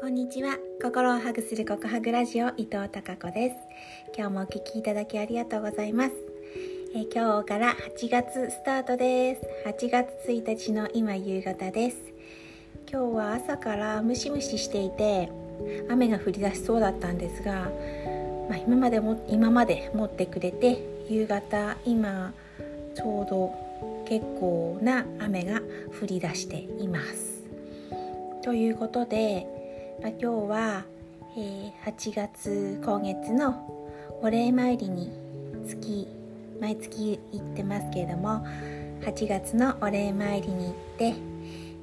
こんにちは。心をハグするココハグラジオ伊藤孝子です。今日もお聞きいただきありがとうございます。え今日から8月スタートです。8月1日の今夕方です。今日は朝からムシムシしていて雨が降り出しそうだったんですが、まあ、今までも今まで持ってくれて夕方今ちょうど結構な雨が降り出しています。ということで、今日は、えー、8月今月のお礼参りに月毎月行ってますけれども8月のお礼参りに行って、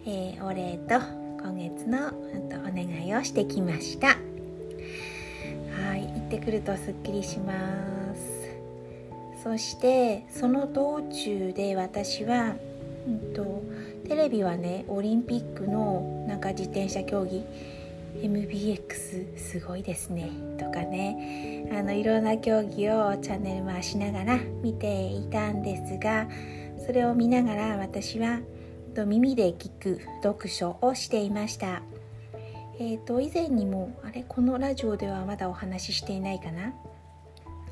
えー、お礼と今月のお願いをしてきました。はい行ってくるとすっきりします。そしてその道中で私は、うんとテレビはねオリンピックのなんか自転車競技 MBX すごいですねとかね。あのいろんな競技をチャンネル回しながら見ていたんですがそれを見ながら私は耳で聞く読書をしていました。えーと、以前にもあれこのラジオではまだお話ししていないかな？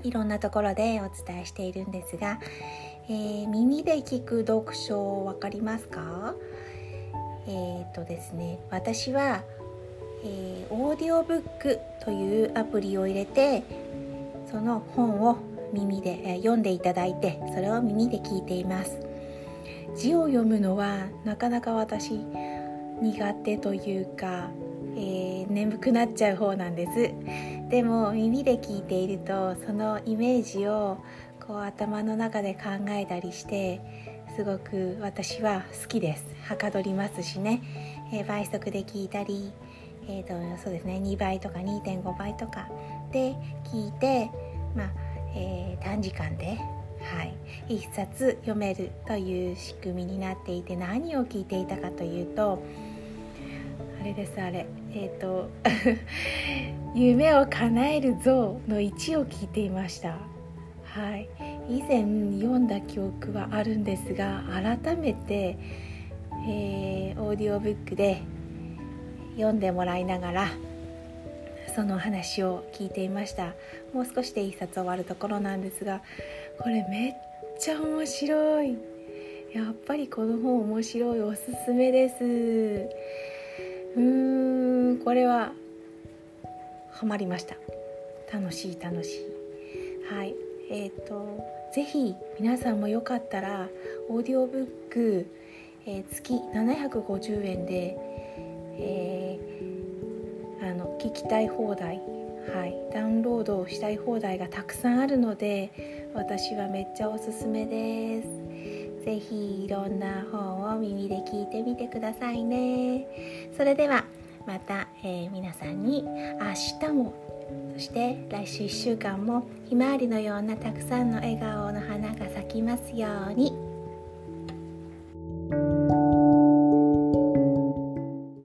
いろんなところでお伝えしているんですが、えー、耳で聞く読書分かりますか？えっ、ー、とですね私はえー、オーディオブックというアプリを入れてその本を耳で、えー、読んでいただいてそれを耳で聞いています。字を読むのはなかなか私苦手というか、えー、眠くなっちゃう方なんです。でも耳で聞いているとそのイメージをこう頭の中で考えたりしてすごく私は好きです。はかどりますしね、えー、倍速で聞いたりえーと、そうですね2倍とか2.5倍とかで聞いて、まあえー、短時間で、はい、1冊読めるという仕組みになっていて何を聞いていたかというとあれですあれえっ、ー、と夢を叶える像の1を聞いていました。はい以前読んだ記憶はあるんですが改めて、えー、オーディオブックで読んでもらいながらその話を聞いていました。もう少しで一冊終わるところなんですがこれめっちゃ面白い。やっぱりこの本面白いおすすめです。うーんこれはハマりました。楽しい楽しい。はい。えっ、ー、と是非皆さんもよかったらオーディオブック、えー、月750円でえー、あの聞きたい放題、はい、ダウンロードしたい放題がたくさんあるので私はめっちゃおすすめです。ぜひいろんな本を耳で聞いてみてくださいね。それではまた、えー、皆さんに明日もそして来週1週間もひまわりのようなたくさんの笑顔の花が咲きますように。